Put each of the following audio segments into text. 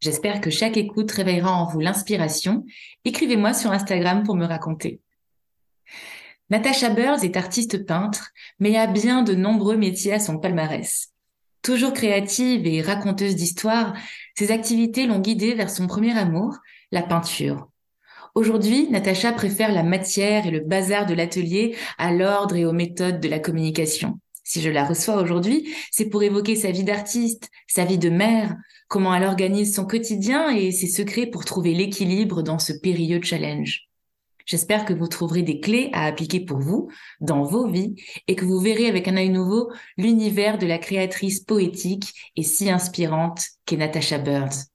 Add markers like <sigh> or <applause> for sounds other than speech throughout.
J'espère que chaque écoute réveillera en vous l'inspiration. Écrivez-moi sur Instagram pour me raconter. Natasha Burns est artiste peintre, mais a bien de nombreux métiers à son palmarès. Toujours créative et raconteuse d'histoires, ses activités l'ont guidée vers son premier amour, la peinture. Aujourd'hui, Natacha préfère la matière et le bazar de l'atelier à l'ordre et aux méthodes de la communication. Si je la reçois aujourd'hui, c'est pour évoquer sa vie d'artiste, sa vie de mère, comment elle organise son quotidien et ses secrets pour trouver l'équilibre dans ce périlleux challenge. J'espère que vous trouverez des clés à appliquer pour vous, dans vos vies, et que vous verrez avec un œil nouveau l'univers de la créatrice poétique et si inspirante qu'est Natasha Burns.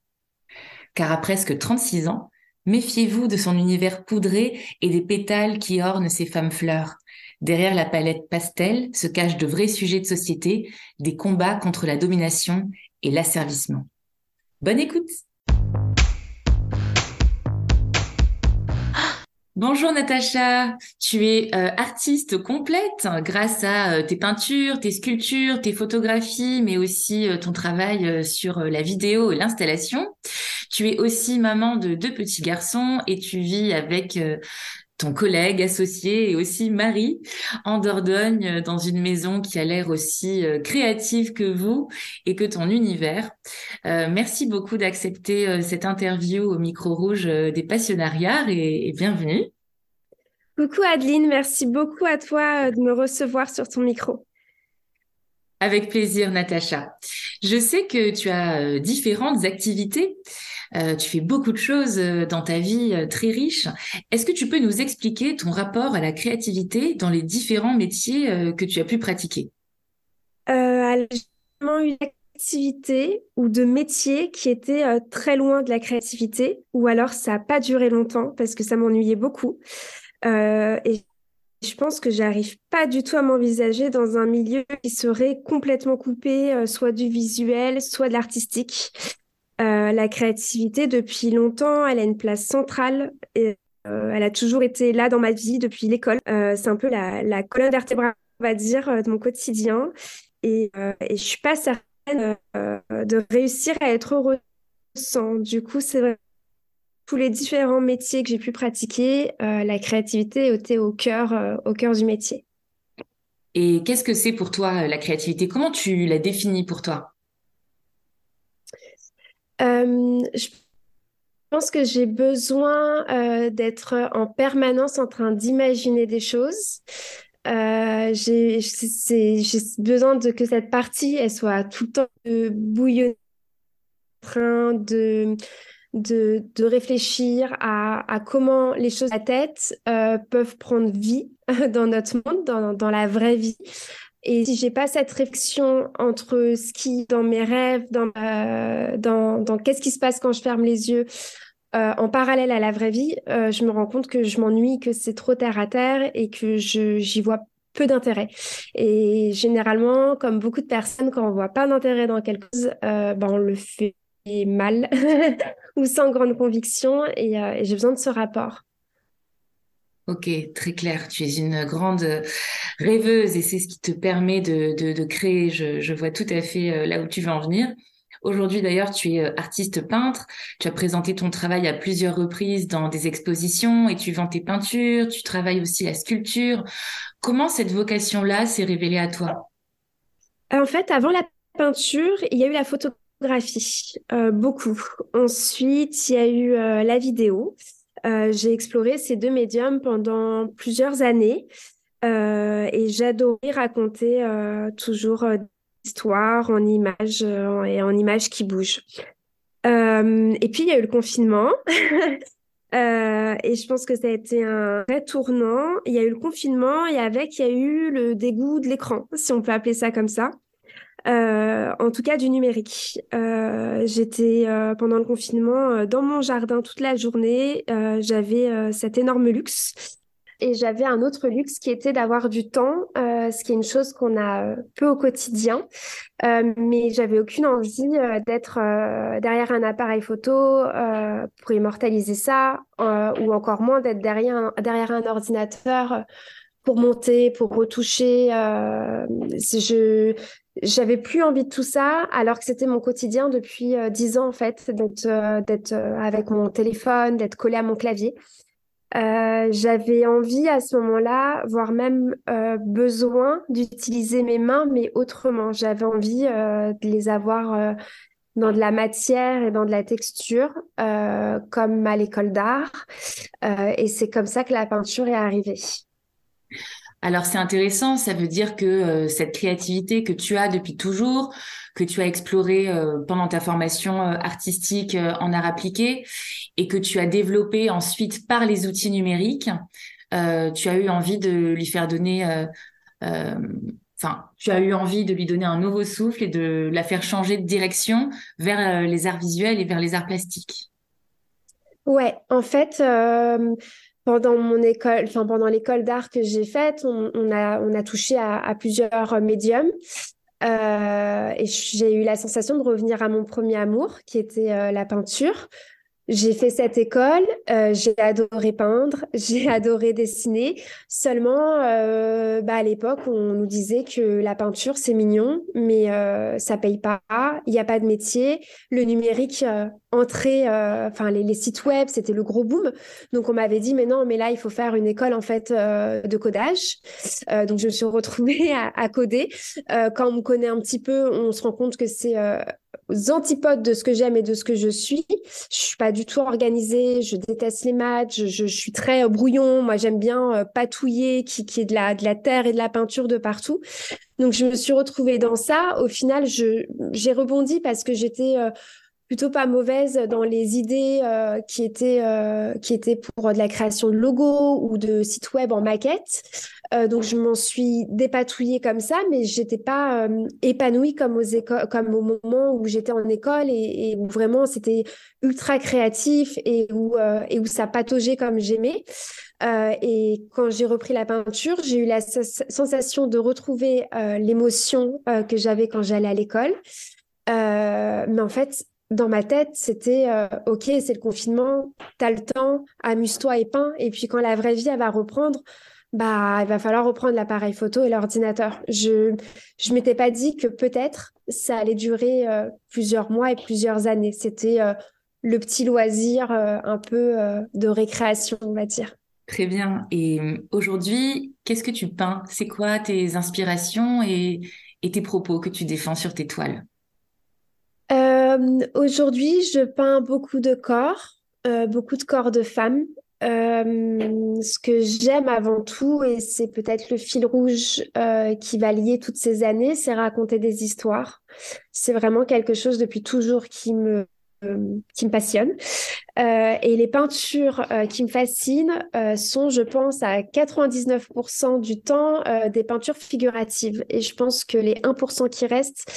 Car à presque 36 ans, méfiez-vous de son univers poudré et des pétales qui ornent ses femmes fleurs. Derrière la palette pastel se cachent de vrais sujets de société, des combats contre la domination et l'asservissement. Bonne écoute. Bonjour Natacha, tu es euh, artiste complète grâce à euh, tes peintures, tes sculptures, tes photographies, mais aussi euh, ton travail sur la vidéo et l'installation. Tu es aussi maman de deux petits garçons et tu vis avec ton collègue associé et aussi Marie en Dordogne euh, dans une maison qui a l'air aussi euh, créative que vous et que ton univers. Euh, merci beaucoup d'accepter cette interview au micro rouge des passionnariats et, et, bienvenue. Coucou Adeline, merci beaucoup à toi de me recevoir sur ton micro. Avec plaisir, Natacha. Je sais que tu as différentes activités. Euh, tu fais beaucoup de choses euh, dans ta vie euh, très riche. Est-ce que tu peux nous expliquer ton rapport à la créativité dans les différents métiers que tu as pu pratiquer? Euh, J'ai vraiment eu une activité ou de métier qui était très loin de la créativité, ou alors ça n'a pas duré longtemps parce que ça m'ennuyait beaucoup. et je pense que j'arrive pas du tout à m'envisager dans un milieu qui serait complètement coupé, soit du visuel, soit de l'artistique. Euh, la créativité, depuis longtemps, elle a une place centrale et euh, elle a toujours été là dans ma vie depuis l'école. Euh, c'est un peu la, colonne vertébrale, on va dire, de mon quotidien. Et, et je suis pas certaine de réussir à être heureuse sans. Du coup, c'est vrai tous les différents métiers que j'ai pu pratiquer, la créativité était au cœur, au cœur du métier. Et qu'est-ce que c'est pour toi la créativité? Comment tu la définis pour toi? Je pense que j'ai besoin euh, d'être en permanence en train d'imaginer des choses. Euh, j'ai besoin que cette partie elle soit tout le temps de bouillonner, en train de, de, réfléchir à, comment les choses à la tête euh, peuvent prendre vie <laughs> dans notre monde, dans la vraie vie. Et si j'ai pas cette réflexion entre ce qui, dans mes rêves, dans, dans, dans qu'est-ce qui se passe quand je ferme les yeux, euh, en parallèle à la vraie vie, euh, je me rends compte que je m'ennuie, que c'est trop terre à terre et que je j'y vois peu d'intérêt. Et généralement, comme beaucoup de personnes, quand on voit pas d'intérêt dans quelque chose, euh, ben on le fait mal <laughs> ou sans grande conviction. Et, et j'ai besoin de ce rapport. Ok, très clair. Tu es une grande rêveuse et c'est ce qui te permet de, de, créer. Je, vois tout à fait euh, là où tu veux en venir. Aujourd'hui d'ailleurs, tu es euh, artiste peintre. Tu as présenté ton travail à plusieurs reprises dans des expositions et tu vends tes peintures. Tu travailles aussi la sculpture. Comment cette vocation-là s'est révélée à toi? En fait, avant la peinture, il y a eu la photographie, euh, beaucoup. Ensuite, il y a eu euh, la vidéo. Euh, j'ai exploré ces deux médiums pendant plusieurs années euh, et j'adorais raconter euh, toujours des histoires en images et en images qui bougent. et puis il y a eu le confinement. <laughs> et je pense que ça a été un vrai tournant. Il y a eu le confinement et avec, il y a eu le dégoût de l'écran, si on peut appeler ça comme ça. En tout cas du numérique. J'étais pendant le confinement dans mon jardin toute la journée. J'avais cet énorme luxe et j'avais un autre luxe qui était d'avoir du temps, euh, ce qui est une chose qu'on a euh, peu au quotidien. Euh, mais j'avais aucune envie euh, d'être euh, derrière un appareil photo pour immortaliser ça, ou encore moins d'être derrière un ordinateur pour monter, pour retoucher. je j'avais plus envie de tout ça, alors que c'était mon quotidien depuis dix ans en fait, d'être d'être avec mon téléphone, d'être collé à mon clavier. Euh, j'avais envie à ce moment-là, voire même euh, besoin d'utiliser mes mains, mais autrement. J'avais envie euh, de les avoir dans de la matière et dans de la texture, comme à l'école d'art. et c'est comme ça que la peinture est arrivée. Alors c'est intéressant, ça veut dire que cette créativité que tu as depuis toujours, que tu as explorée pendant ta formation artistique en art appliqué, et que tu as développé ensuite par les outils numériques, euh, tu as eu envie de lui faire donner, euh, euh, enfin, tu as eu envie de lui donner un nouveau souffle et de la faire changer de direction vers les arts visuels et vers les arts plastiques. Ouais, en fait, pendant mon école, enfin pendant l'école d'art que j'ai faite, on, a on a touché à, plusieurs médiums. et j'ai eu la sensation de revenir à mon premier amour, qui était la peinture. J'ai fait cette école, euh, j'ai adoré peindre, <laughs> j'ai adoré dessiner. Seulement, euh, bah, à l'époque, on nous disait que la peinture, c'est mignon, mais euh, ça paye pas, il n'y a pas de métier. Le numérique euh, entrait, euh, les, sites web, c'était le gros boom. Donc on m'avait dit, mais non, mais là, il faut faire une école en fait de codage. donc je me suis retrouvée <laughs> à, coder. quand on me connaît un petit peu, on se rend compte que c'est aux antipodes de ce que j'aime et de ce que je suis. Je suis pas du tout organisée, je déteste les maths, je, suis très euh, brouillon. Moi, j'aime bien euh, patouiller, qui, qui est de la, de la terre et de la peinture de partout. Donc, je me suis retrouvée dans ça. Au final, j'ai rebondi parce que j'étais euh, plutôt pas mauvaise dans les idées euh, qui étaient euh, qui étaient pour de la création de logos ou de sites web en maquette. Euh, donc je m'en suis dépatouillée comme ça, mais j'étais pas épanouie comme aux écoles, comme au moment où j'étais en école et, où vraiment c'était ultra créatif et où et où ça pataugeait comme j'aimais. et quand j'ai repris la peinture, j'ai eu la sensation de retrouver l'émotion que j'avais quand j'allais à l'école. mais en fait, dans ma tête, c'était euh, OK, c'est le confinement, t'as le temps, amuse-toi et peins. Et puis quand la vraie vie, elle va reprendre, bah, il va falloir reprendre l'appareil photo et l'ordinateur. Je je m'étais pas dit que peut-être ça allait durer euh, plusieurs mois et plusieurs années. C'était euh, le petit loisir un peu de récréation, on va dire. Très bien. Et aujourd'hui, qu'est-ce que tu peins? C'est quoi tes inspirations et, et tes propos que tu défends sur tes toiles? Euh, aujourd'hui, je peins beaucoup de corps, euh, beaucoup de corps de femmes. Euh, ce que j'aime avant tout, et c'est peut-être le fil rouge qui va lier toutes ces années, c'est raconter des histoires. C'est vraiment quelque chose depuis toujours qui me qui me passionne. et les peintures qui me fascinent sont, je pense, à 99% du temps des peintures figuratives. Et je pense que les 1% qui restent,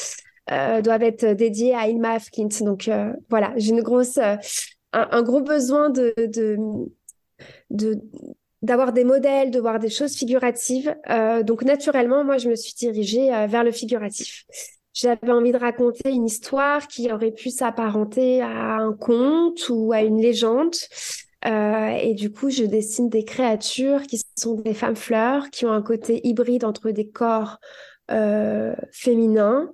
euh, doivent être dédiés à Ilma Afkint. Donc euh, voilà, j'ai une grosse, euh, un, gros besoin de, de, d'avoir des modèles, de voir des choses figuratives. donc naturellement, moi, je me suis dirigée vers le figuratif. J'avais envie de raconter une histoire qui aurait pu s'apparenter à un conte ou à une légende. et du coup, je dessine des créatures qui sont des femmes fleurs, qui ont un côté hybride entre des corps euh, féminin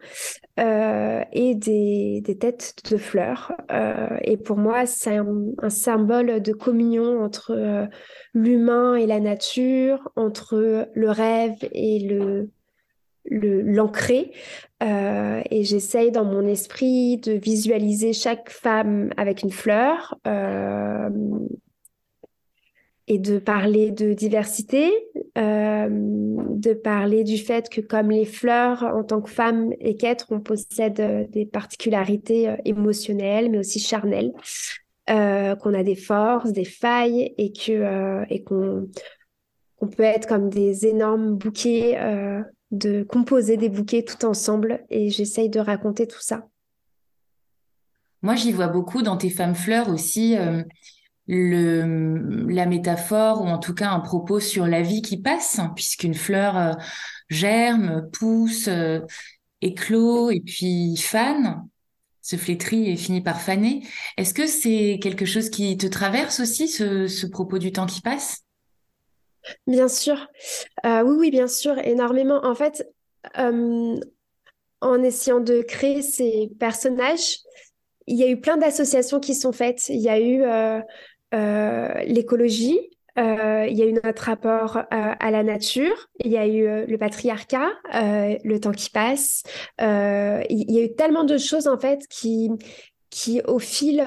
euh, et des, des, têtes de fleurs. Euh, et pour moi, c'est un, symbole de communion entre l'humain et la nature, entre le rêve et le et j'essaye dans mon esprit de visualiser chaque femme avec une fleur et de parler de diversité, euh, de parler du fait que comme les fleurs, en tant que femme et qu'être, on possède euh, des particularités euh, émotionnelles, mais aussi charnelles, qu'on a des forces, des failles et que et qu'on peut être comme des énormes bouquets de composer des bouquets tout ensemble et j'essaye de raconter tout ça. Moi, j'y vois beaucoup dans tes femmes fleurs aussi la métaphore ou en tout cas un propos sur la vie qui passe, hein, puisqu'une fleur euh, germe, pousse, euh, éclot et puis fane, se flétrit et finit par faner. Est-ce que c'est quelque chose qui te traverse aussi, ce, ce propos du temps qui passe? Bien sûr. oui, oui, bien sûr, énormément. En fait, en essayant de créer ces personnages, il y a eu plein d'associations qui sont faites. Il y a eu euh, euh, l'écologie, euh, il y a eu notre rapport à la nature, il y a eu le patriarcat, le temps qui passe. il y a eu tellement de choses en fait qui, qui au fil,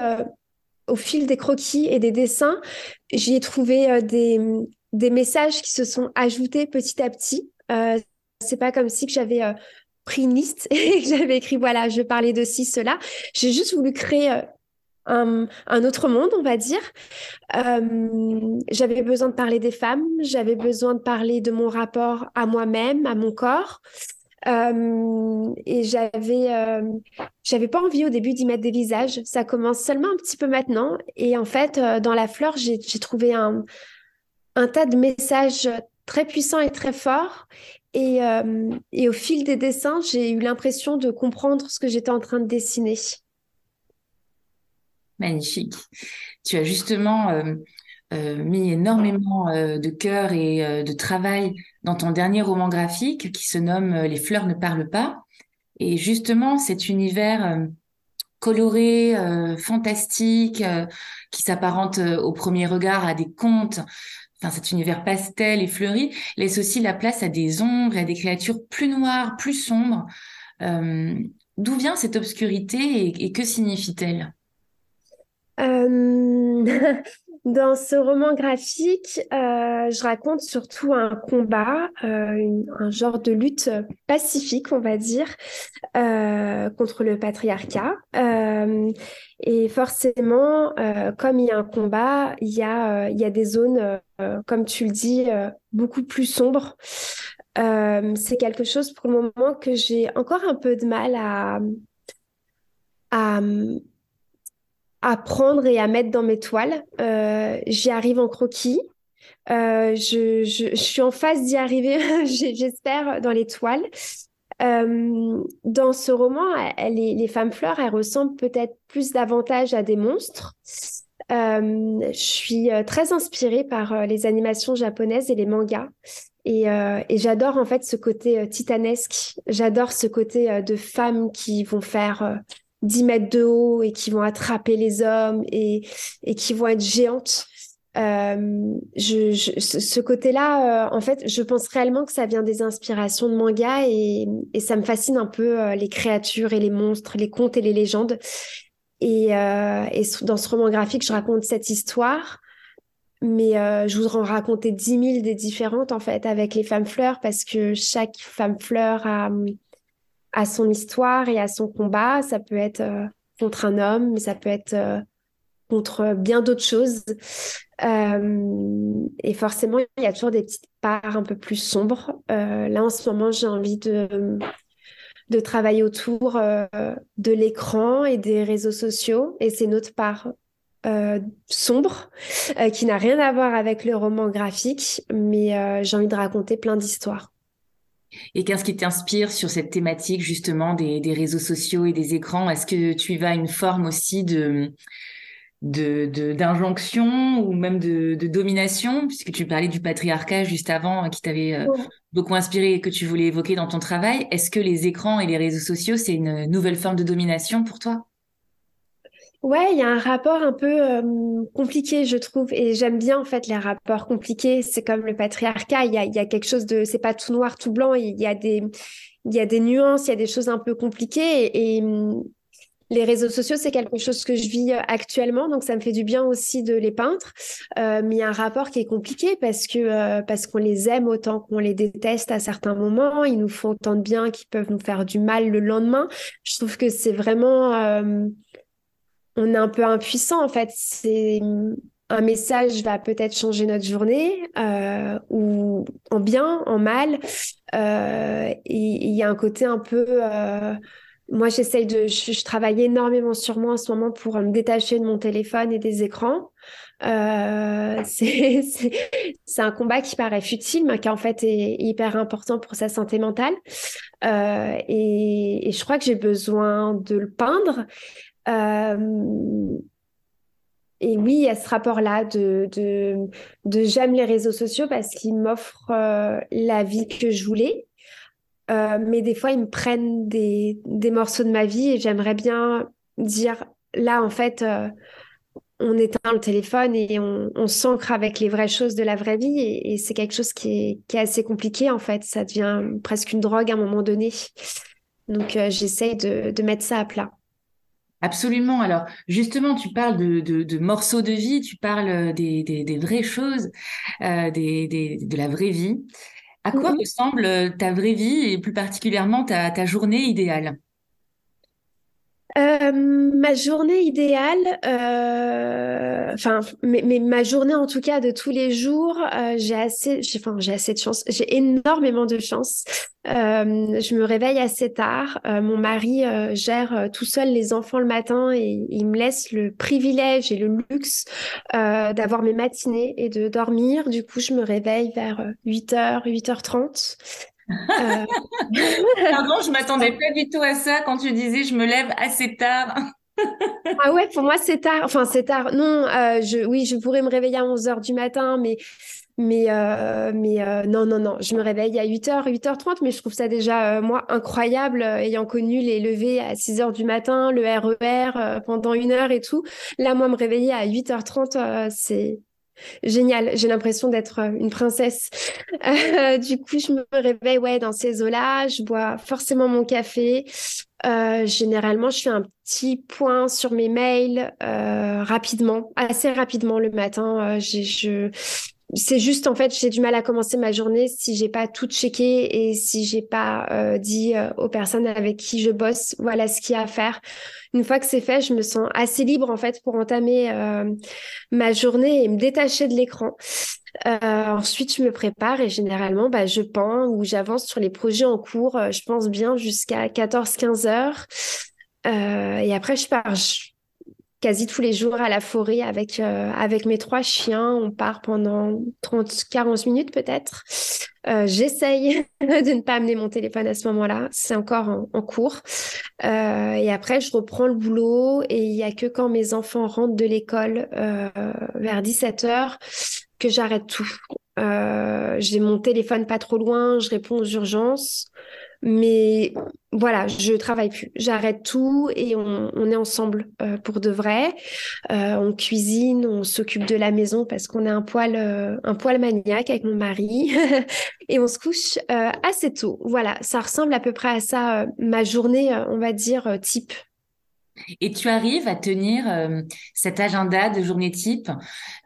au fil des croquis et des dessins, j'y ai trouvé des, des messages qui se sont ajoutés petit à petit. c'est pas comme si que j'avais pris une liste <laughs> et j'avais écrit, voilà, je parlais de ci, cela. J'ai juste voulu créer euh, un, autre monde, on va dire. Euh, j'avais besoin de parler des femmes, j'avais besoin de parler de mon rapport à moi-même, à mon corps. Euh, et j'avais euh, j'avais pas envie au début d'y mettre des visages. Ça commence seulement un petit peu maintenant. Et en fait, dans la fleur, j'ai trouvé un, tas de messages très puissants et très forts. Et, au fil des dessins, j'ai eu l'impression de comprendre ce que j'étais en train de dessiner. Magnifique. Tu as justement euh, euh, mis énormément de cœur et de travail dans ton dernier roman graphique qui se nomme Les fleurs ne parlent pas. Et justement, cet univers coloré, fantastique, qui s'apparente au premier regard à des contes, enfin cet univers pastel et fleuri, laisse aussi la place à des ombres et à des créatures plus noires, plus sombres. Euh, D'où vient cette obscurité et que signifie-t-elle? Euh... <laughs> Dans ce roman graphique, euh, je raconte surtout un combat, euh, un genre de lutte pacifique, on va dire, contre le patriarcat. Et forcément, comme il y a un combat, il y a, des zones, comme tu le dis, beaucoup plus sombres. C'est quelque chose pour le moment que j'ai encore un peu de mal à à prendre et à mettre dans mes toiles. Euh, j'y arrive en croquis. Euh, je, je, je, suis en phase d'y arriver, <laughs> j'espère, dans les toiles. Euh, dans ce roman, les, les, femmes fleurs, elles ressemblent peut-être plus davantage à des monstres. Euh, je suis euh, très inspirée par euh, les animations japonaises et les mangas. Et, et j'adore en fait ce côté titanesque. J'adore ce côté de femmes qui vont faire 10 mètres de haut et qui vont attraper les hommes et, et qui vont être géantes. Euh, je, je, ce côté-là, euh, en fait, je pense réellement que ça vient des inspirations de manga et, et ça me fascine un peu euh, les créatures et les monstres, les contes et les légendes. Et, euh, et dans ce roman graphique, je raconte cette histoire, mais je voudrais en raconter 10 000 des différentes en fait avec les femmes fleurs parce que chaque femme fleur a à son histoire et à son combat. Ça peut être euh, contre un homme, mais ça peut être euh, contre bien d'autres choses. Euh, et forcément, il y a toujours des petites parts un peu plus sombres. là, en ce moment, j'ai envie de, de travailler autour de l'écran et des réseaux sociaux. Et c'est notre part sombre qui n'a rien à voir avec le roman graphique, mais j'ai envie de raconter plein d'histoires. Et qu'est-ce qui t'inspire sur cette thématique justement des, des réseaux sociaux et des écrans? Est-ce que tu y vas à une forme aussi de d'injonction de, ou même de, de, domination, puisque tu parlais du patriarcat juste avant, euh, qui t'avait euh, beaucoup inspiré et que tu voulais évoquer dans ton travail. Est-ce que les écrans et les réseaux sociaux, c'est une nouvelle forme de domination pour toi? Ouais, il y a un rapport un peu euh, compliqué, je trouve, et j'aime bien en fait les rapports compliqués. C'est comme le patriarcat, il y a, y a quelque chose de, c'est pas tout noir, tout blanc. Il y a des, il y a des nuances, il y a des choses un peu compliquées. Et, les réseaux sociaux, c'est quelque chose que je vis actuellement, donc ça me fait du bien aussi de les peindre. Euh, mais il y a un rapport qui est compliqué parce que euh, parce qu'on les aime autant qu'on les déteste à certains moments. Ils nous font autant de bien qu'ils peuvent nous faire du mal le lendemain. Je trouve que c'est vraiment on est un peu impuissant en fait. C'est un message va peut-être changer notre journée, euh, ou en bien, en mal. Euh, il y a un côté un peu... Euh, moi, j'essaye de... Je, travaille énormément sur moi en ce moment pour me détacher de mon téléphone et des écrans. <laughs> c'est un combat qui paraît futile, mais qui en fait est hyper important pour sa santé mentale. Et, et, je crois que j'ai besoin de le peindre. Euh, et oui, il y a ce rapport-là de, j'aime les réseaux sociaux parce qu'ils m'offrent euh, la vie que je voulais. Euh, mais des fois, ils me prennent des, morceaux de ma vie et j'aimerais bien dire, là, en fait, euh, on éteint le téléphone et on, on s'ancre avec les vraies choses de la vraie vie. Et, et c'est quelque chose qui est, qui est, assez compliqué, en fait. Ça devient presque une drogue à un moment donné. Donc, j'essaye de, de mettre ça à plat. Absolument. Alors, justement, tu parles de, de, de, morceaux de vie, tu parles des, des, des vraies choses, euh, des, de la vraie vie. À quoi mm-hmm. ressemble ta vraie vie et plus particulièrement ta, ta journée idéale? Euh, ma journée idéale, euh, enfin, mais, ma journée en tout cas de tous les jours, euh, j'ai assez, enfin, j'ai assez de chance, j'ai énormément de chance. Euh, je me réveille assez tard. Mon mari gère tout seul les enfants le matin et il me laisse le privilège et le luxe d'avoir mes matinées et de dormir. Du coup, je me réveille vers 8h, 8h30. Euh... Pardon, je m'attendais pas du tout à ça quand tu disais je me lève assez tard. ah ouais, pour moi c'est tard. Enfin c'est tard. Non, euh, je, oui, je pourrais me réveiller à 11h du matin, mais mais euh, mais euh, non non non, je me réveille à 8h, 8h30, mais je trouve ça déjà euh, moi incroyable ayant connu les levées à 6h du matin, le RER e pendant une heure et tout. Là moi me réveiller à 8h30 c'est Génial, j'ai l'impression d'être euh, une princesse. Euh, du coup, je me réveille dans ces eaux-là, je bois forcément mon café. Euh, généralement, je fais un petit point sur mes mails rapidement, assez rapidement le matin. C'est juste en fait j'ai du mal à commencer ma journée si j'ai pas tout checké et si j'ai pas euh, dit euh, aux personnes avec qui je bosse voilà ce qu'il y a à faire. Une fois que c'est fait je me sens assez libre en fait pour entamer euh, ma journée et me détacher de l'écran. Ensuite je me prépare et généralement bah, je peins ou j'avance sur les projets en cours je pense bien jusqu'à 14-15 heures. Et après je pars quasi tous les jours à la forêt avec, euh, avec mes trois chiens. On part pendant 30, 40 minutes peut-être. Euh, J'essaye <laughs> de ne pas amener mon téléphone à ce moment-là. C'est encore en, cours. Euh, et après, je reprends le boulot et il y a que quand mes enfants rentrent de l'école vers 17 heures que j'arrête tout. J'ai mon téléphone pas trop loin, je réponds aux urgences. Mais voilà, je travaille plus. J'arrête tout et on, on est ensemble euh, pour de vrai. Euh, on cuisine, on s'occupe de la maison parce qu'on est un poil, euh, un poil maniaque avec mon mari <laughs> et on se couche euh, assez tôt. Voilà, ça ressemble à peu près à ça ma journée, on va dire type. Et tu arrives à tenir cet agenda de journée type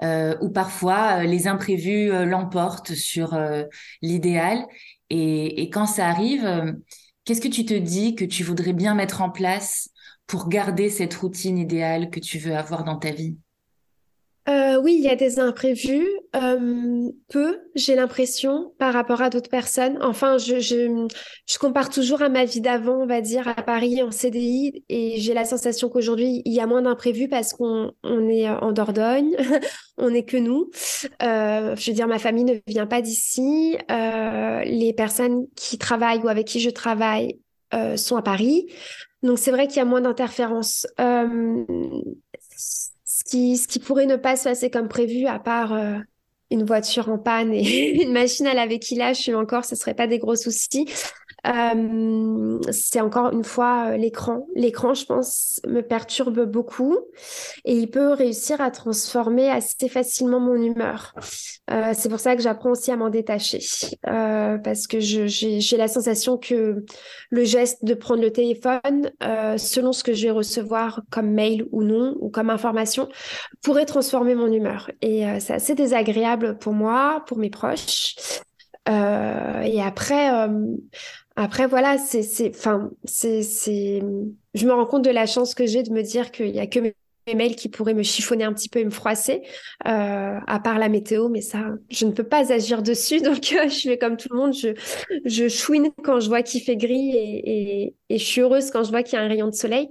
où parfois les imprévus l'emportent sur l'idéal. Et, quand ça arrive, euh, qu'est-ce que tu te dis que tu voudrais bien mettre en place pour garder cette routine idéale que tu veux avoir dans ta vie? Euh, oui, il y a des imprévus, euh, peu, j'ai l'impression, par rapport à d'autres personnes. Enfin, je, je, je, compare toujours à ma vie d'avant, on va dire, à Paris en CDI, et j'ai la sensation qu'aujourd'hui, il y a moins d'imprévus parce qu'on on est en Dordogne, <laughs> on n'est que nous. Euh, je veux dire, ma famille ne vient pas d'ici. Euh, les personnes qui travaillent ou avec qui je travaille euh, sont à Paris. Donc, c'est vrai qu'il y a moins d'interférences. Ce qui, pourrait ne pas se passer comme prévu, à part euh, une voiture en panne et <laughs> une machine à laver qui lâche encore, ce ne serait pas des gros soucis. Euh, c'est encore une fois euh, l'écran. L'écran, je pense, me perturbe beaucoup et il peut réussir à transformer assez facilement mon humeur. Euh, c'est pour ça que j'apprends aussi à m'en détacher parce que j'ai la sensation que le geste de prendre le téléphone, selon ce que je vais recevoir comme mail ou non ou comme information, pourrait transformer mon humeur. Et c'est assez désagréable pour moi, pour mes proches. et après, après, voilà, c'est, enfin, c'est, je me rends compte de la chance que j'ai de me dire qu'il y a que mes mes mails qui pourraient me chiffonner un petit peu et me froisser, euh, à part la météo, mais ça, je ne peux pas agir dessus. <laughs> Donc, euh, je fais comme tout le monde, je, je chouine quand je vois qu'il fait gris et, et, et, je suis heureuse quand je vois qu'il y a un rayon de soleil.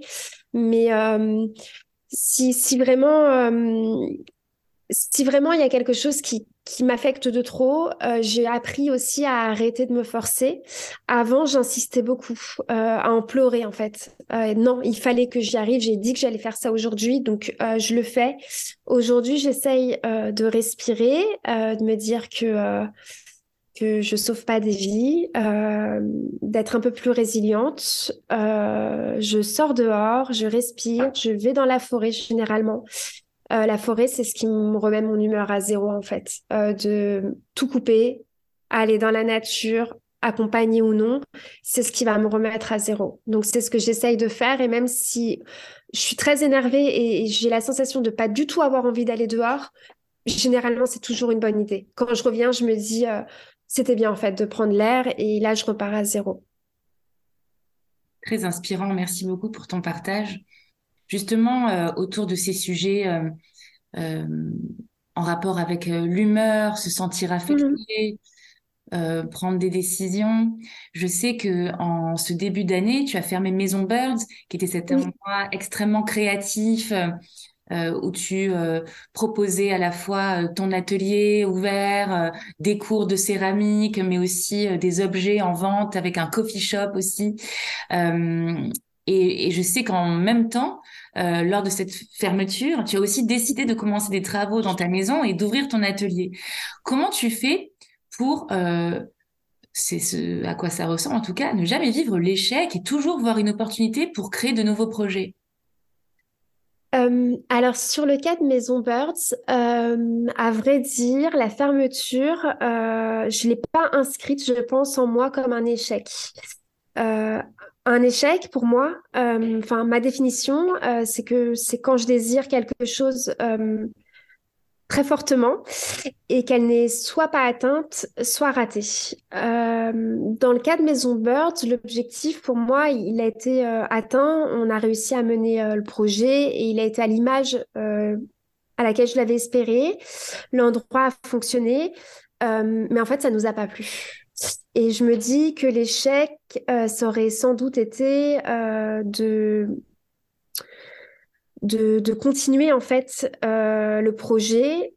Mais euh, si, si vraiment euh, si vraiment il y a quelque chose qui, m'affecte de trop, euh, j'ai appris aussi à arrêter de me forcer. Avant, j'insistais beaucoup euh, à en pleurer en fait. Euh, non, il fallait que j'y arrive. J'ai dit que j'allais faire ça aujourd'hui, donc je le fais. Aujourd'hui, j'essaye de respirer, de me dire que que je sauve pas des vies, d'être un peu plus résiliente. je sors dehors, je respire, je vais dans la forêt généralement. Euh, la forêt, c'est ce qui me remet mon humeur à zéro, en fait. Euh, de tout couper, aller dans la nature, accompagné ou non, c'est ce qui va me remettre à zéro. Donc, c'est ce que j'essaye de faire. Et même si je suis très énervée et j'ai la sensation de pas du tout avoir envie d'aller dehors, généralement, c'est toujours une bonne idée. Quand je reviens, je me dis, euh, c'était bien, en fait, de prendre l'air. Et là, je repars à zéro. Très inspirant. Merci beaucoup pour ton partage justement euh, autour de ces sujets euh, euh, en rapport avec l'humeur, se sentir affecté, mmh. prendre des décisions. Je sais que en ce début d'année, tu as fermé Maison Birds, qui était cet endroit extrêmement créatif. où tu proposais à la fois ton atelier ouvert, des cours de céramique, mais aussi des objets en vente avec un coffee shop aussi. Et, je sais qu'en même temps, euh, lors de cette fermeture, tu as aussi décidé de commencer des travaux dans ta maison et d'ouvrir ton atelier. Comment tu fais pour, euh, c'est ce à quoi ça ressemble en tout cas, ne jamais vivre l'échec et toujours voir une opportunité pour créer de nouveaux projets? Euh, alors sur le cas de Maison Birds, à vrai dire, la fermeture, euh, je l'ai pas inscrite, je pense, en moi comme un échec. Un échec pour moi, euh, enfin ma définition, euh, c'est que c'est quand je désire quelque chose euh, très et qu'elle n'est soit pas atteinte, soit ratée. dans le cas de Maison Bird, l'objectif pour moi, il a été atteint. On a réussi à mener le projet et il a été à l'image à laquelle je l'avais espéré. L'endroit a fonctionné, mais en fait, ça nous a pas plu. Et je me dis que l'échec, euh, ça aurait sans doute été euh, de, de, continuer en fait euh, le projet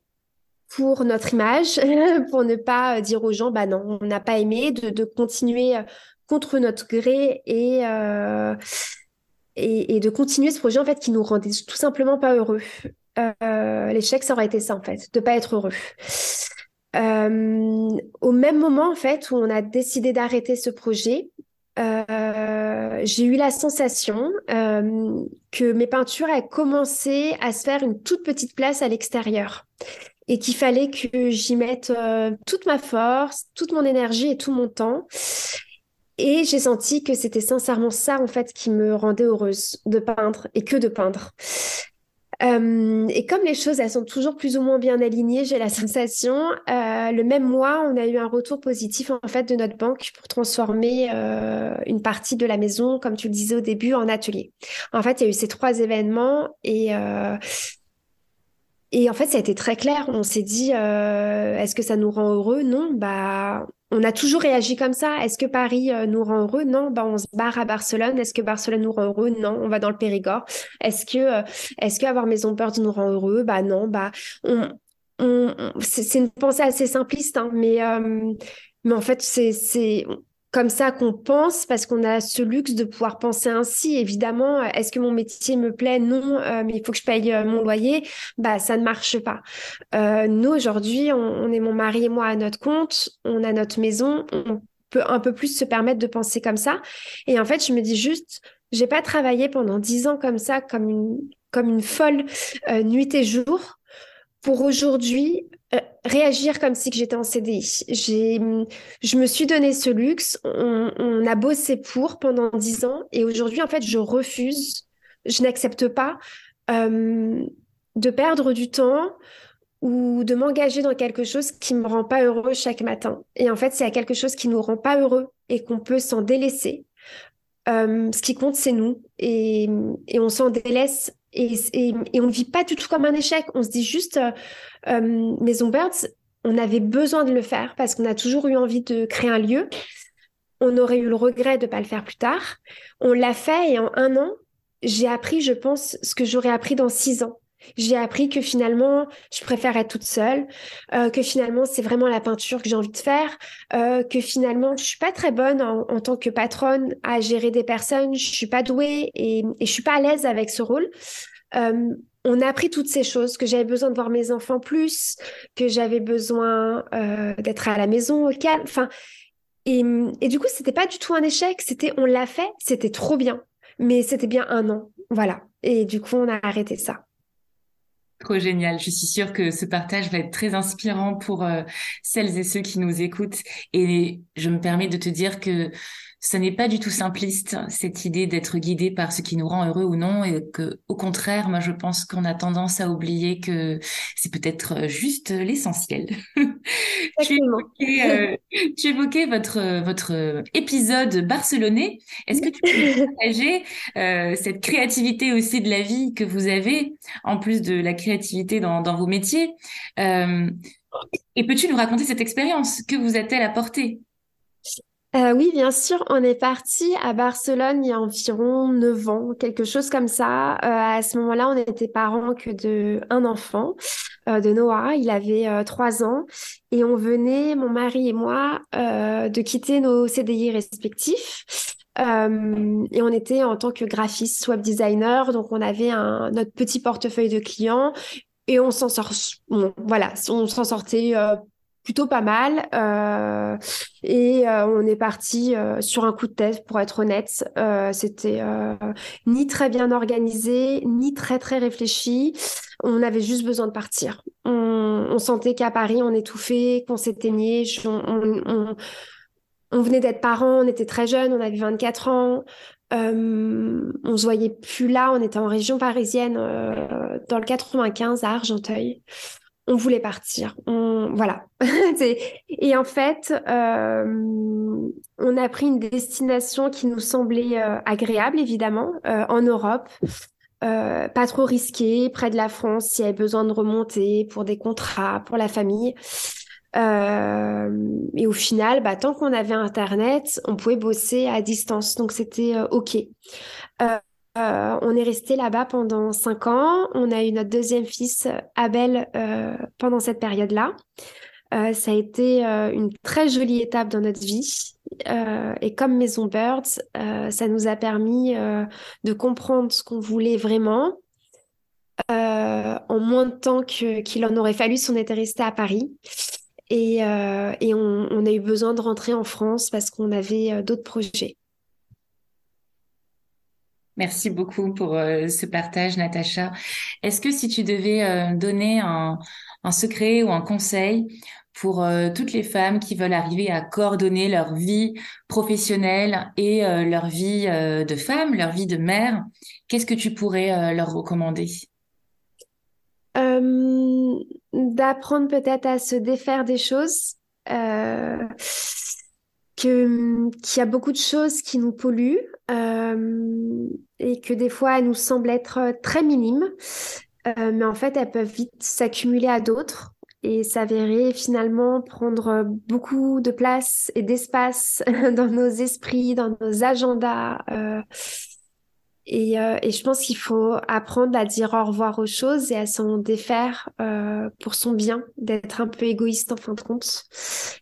pour notre image, <laughs> pour ne pas dire aux gens, bah non, on n'a pas aimé, de, continuer contre notre gré et, et, et, de continuer ce projet en fait qui nous rendait tout simplement pas heureux. l'échec, ça aurait été ça en fait, de pas être heureux. Euh, au même moment, en fait, où on a décidé d'arrêter ce projet, euh, j'ai eu la sensation euh, que mes peintures avaient commencé à se faire une toute petite place à l'extérieur et qu'il fallait que j'y mette toute ma force, toute mon énergie et tout mon temps. Et j'ai senti que c'était sincèrement ça, en fait, qui me rendait heureuse de peindre et que de peindre. Euh, et comme les choses, elles sont toujours plus ou moins bien alignées, j'ai la <laughs> sensation, euh, le même mois, on a eu un retour positif en fait de notre banque pour transformer euh, une partie de la maison, comme tu le disais au début, en atelier. En fait, il y a eu ces trois événements et euh, et en fait, ça a été très clair. On s'est dit, euh, est-ce que ça nous rend heureux? Non. Bah, on a toujours réagi comme ça. Est-ce que Paris euh, nous rend heureux? Non. Bah, on se barre à Barcelone. Est-ce que Barcelone nous rend heureux? Non. On va dans le Périgord. Est-ce que, euh, est-ce que avoir Maison Birds nous rend heureux? Bah non. Bah, on, on, c'est une pensée assez simpliste, hein, mais, euh, mais en fait, c'est, comme ça qu'on pense parce qu'on a ce luxe de pouvoir penser ainsi. Évidemment, est-ce que mon métier me plaît? Non, euh, mais il faut que je paye euh, mon loyer. Bah, ça ne marche pas. Euh, nous aujourd'hui, on, on, est mon mari et moi à notre compte, on a notre maison, on peut un peu plus se permettre de penser comme ça. Et en fait, je me dis juste, j'ai pas travaillé pendant dix ans comme ça, comme une comme une folle nuit et jour pour aujourd'hui euh, réagir comme si j'étais en CDI. Je me suis donné ce luxe. On, a bossé pour pendant dix ans et aujourd'hui, en fait, je refuse, je n'accepte pas euh, de perdre du temps ou de m'engager dans quelque chose qui me rend pas heureux chaque matin. Et en fait, c'est quelque chose qui nous rend pas heureux et qu'on peut s'en délaisser. Euh, ce qui compte, c'est nous et, et on s'en délaisse Et, on ne vit pas du tout comme un échec. On se dit juste, Maison Birds, on avait besoin de le faire parce qu'on a toujours eu envie de créer un lieu. On aurait eu le regret de ne pas le faire plus tard. On l'a fait et en un an, j'ai appris, je pense, ce que j'aurais appris dans six ans. J'ai appris que finalement, je préfère être toute seule, euh, que finalement, c'est vraiment la peinture que j'ai envie de faire, euh, que finalement, je suis pas très bonne en, tant que patronne à gérer des personnes, je suis pas douée et, et je suis pas à l'aise avec ce rôle. Euh, on a appris toutes ces choses, que j'avais besoin de voir mes enfants plus, que j'avais besoin d'être à la maison au calme. Enfin, et, et du coup, c'était pas du tout un échec. C'était, on l'a fait, c'était trop bien, mais c'était bien un an, voilà. Et du coup, on a arrêté ça. Trop génial. Je suis sûre que ce partage va être très inspirant pour euh, celles et ceux qui nous écoutent. Et je me permets de te dire que ce n'est pas du tout simpliste cette idée d'être guidé par ce qui nous rend heureux ou non et que au contraire moi je pense qu'on a tendance à oublier que c'est peut-être juste l'essentiel. <laughs> tu, évoquais, euh, tu évoquais votre votre épisode barcelonais. Est-ce que tu peux <laughs> partager euh, cette créativité aussi de la vie que vous avez en plus de la créativité dans, dans vos métiers euh, et peux-tu nous raconter cette expérience? Que vous a-t-elle apporté? Euh, oui, bien sûr. On est parti à Barcelone il y a environ 9 ans, quelque chose comme ça. Euh, à ce moment-là, on n'était parents que de un enfant, euh, de Noah. Il avait 3 ans. Et on venait, mon mari et moi, de quitter nos CDI respectifs. et on était en tant que graphiste, web designer. Donc, on avait un, notre petit portefeuille de clients. Et on s'en sort, voilà, on s'en sortait plutôt pas mal. Euh, et euh, on est parti euh, sur un coup de tête, pour être honnête. C'était ni très bien organisé, ni très très réfléchi. On avait juste besoin de partir. On, sentait qu'à Paris, on étouffait, qu'on s'éteignait. On, on, venait d'être parents, on était très jeunes, on avait 24 ans. On se voyait plus là, on était en région parisienne, dans le 95 à Argenteuil on voulait partir. Voilà. <laughs> et en fait, euh, on a pris une destination qui nous semblait euh, agréable, évidemment, euh, en Europe. pas trop risquée, près de la France, s'il y avait besoin de remonter pour des contrats, pour la famille. et au final, bah, tant qu'on avait Internet, on pouvait bosser à distance. Donc, c'était OK. Euh, on est resté là-bas pendant cinq ans. On a eu notre deuxième fils, Abel, euh, pendant cette période-là. Euh, ça a été une très jolie étape dans notre vie. et comme Maison Birds, ça nous a permis de comprendre ce qu'on voulait vraiment en moins de temps qu'il en aurait fallu si on était resté à Paris. Et, on, a eu besoin de rentrer en France parce qu'on avait d'autres projets. Merci beaucoup pour euh, ce partage, Natacha. Est-ce que si tu devais euh, donner un, secret ou un conseil pour euh, toutes les femmes qui veulent arriver à coordonner leur vie professionnelle et leur vie de femme, leur vie de mère, qu'est-ce que tu pourrais leur recommander? D'apprendre peut-être à se défaire des choses. Qu'il y a beaucoup de choses qui nous polluent, euh, et que des fois elles nous semblent être très minimes, euh, mais en fait elles peuvent vite s'accumuler à d'autres et s'avérer finalement prendre beaucoup de place et d'espace <laughs> dans nos esprits, dans nos agendas. Euh, et, euh, et, je pense qu'il faut apprendre à dire au revoir aux choses et à s'en défaire euh, pour son bien, d'être un peu égoïste en fin de compte.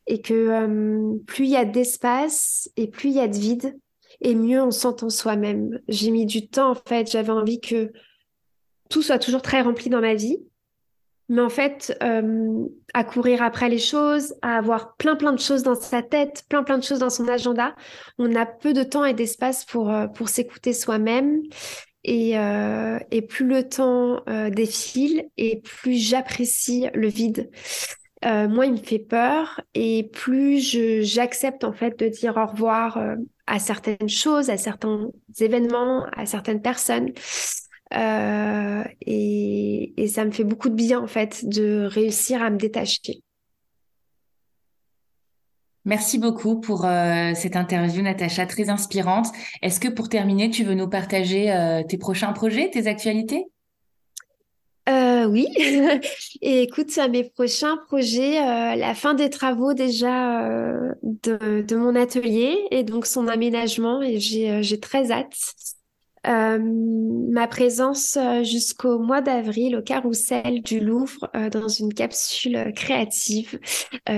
Et que euh, plus il y a d'espace et plus il y a de vide, et mieux on s'entend soi-même. J'ai mis du temps en fait, j'avais envie que tout soit toujours très rempli dans ma vie. Mais en fait, euh, à courir après les choses, à avoir plein plein de choses dans sa tête, plein plein de choses dans son agenda, on a peu de temps et d'espace pour, euh, pour s'écouter soi-même. Et, euh, et, plus le temps défile et plus j'apprécie le vide. moi, il me fait peur et plus j'accepte en fait de dire au revoir à certaines choses, à certains événements, à certaines personnes. Euh, et, et, ça me fait beaucoup de bien en fait de réussir à me détacher. Merci beaucoup pour euh, cette interview, Natacha, très inspirante. Est-ce que pour terminer, tu veux nous partager euh, tes prochains projets, tes actualités? Oui. <laughs> Et écoute, mes prochains projets, la fin des travaux déjà de, de, mon atelier et donc son aménagement et j'ai très hâte. Euh, ma présence euh, jusqu'au mois d'avril au carrousel du Louvre euh, dans une capsule créative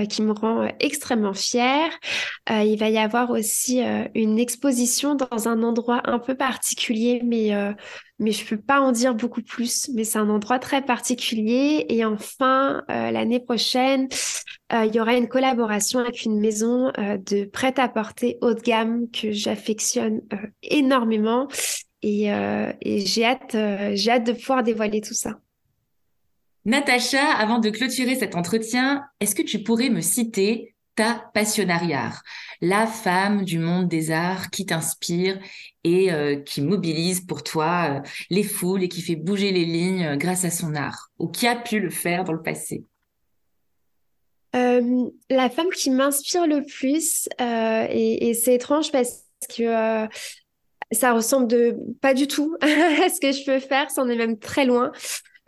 qui me rend extrêmement fière. il va y avoir aussi une exposition dans un endroit un peu particulier, mais mais je peux pas en dire beaucoup plus. Mais c'est un endroit très particulier. Et enfin, l'année prochaine, il y aura une collaboration avec une maison de prêt-à-porter haut de gamme que j'affectionne énormément euh, et, j'ai hâte, euh, j'ai hâte de pouvoir dévoiler tout ça. Natacha, avant de clôturer cet entretien, est-ce que tu pourrais me citer ta passionnariat, la femme du monde des arts qui t'inspire et euh, qui mobilise pour toi les foules et qui fait bouger les lignes grâce à son art, ou qui a pu le faire dans le passé. La femme qui m'inspire le plus, et, c'est étrange parce que ça ressemble pas du tout <laughs> à ce que je peux faire, c'en est même très loin,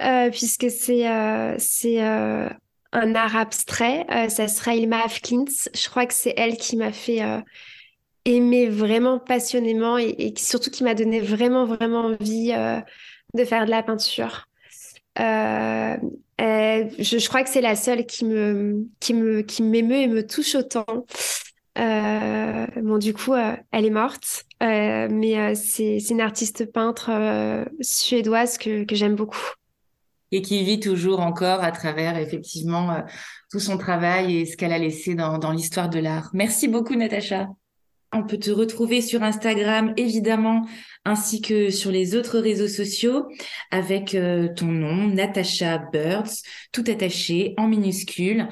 euh, puisque c'est euh, euh, un art abstrait. ça sera Ilma Afklins. Je crois que c'est elle qui m'a fait aimer vraiment passionnément et, surtout qui m'a donné vraiment vraiment envie de faire de la peinture. je, crois que c'est la seule qui me qui me qui m'émeut et me touche autant. Euh, bon, du coup, euh, elle est morte, euh, mais c'est une artiste peintre suédoise que j'aime beaucoup. Et qui vit toujours encore à travers effectivement tout son travail et ce qu'elle a laissé dans, dans l'histoire de l'art. Merci beaucoup, Natacha. On peut te retrouver sur Instagram, évidemment, ainsi que sur les autres réseaux sociaux avec ton nom, Natacha Birds, tout attaché en minuscule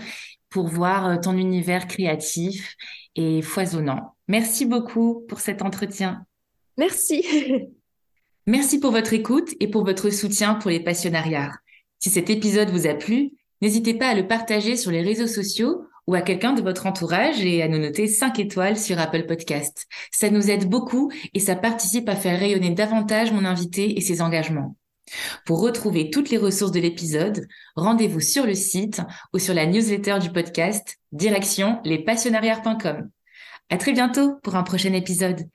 pour voir ton univers créatif et foisonnant. Merci beaucoup pour cet entretien. Merci. <laughs> Merci pour votre écoute et pour votre soutien pour les passionnariats. Si cet épisode vous a plu, n'hésitez pas à le partager sur les réseaux sociaux ou à quelqu'un de votre entourage et à nous noter 5 étoiles sur Apple Podcast. Ça nous aide beaucoup et ça participe à faire rayonner davantage mon invité et ses engagements. Pour retrouver toutes les ressources de l'épisode, rendez-vous sur le site ou sur la newsletter du podcast direction lespassionnariats.com. À très bientôt pour un prochain épisode.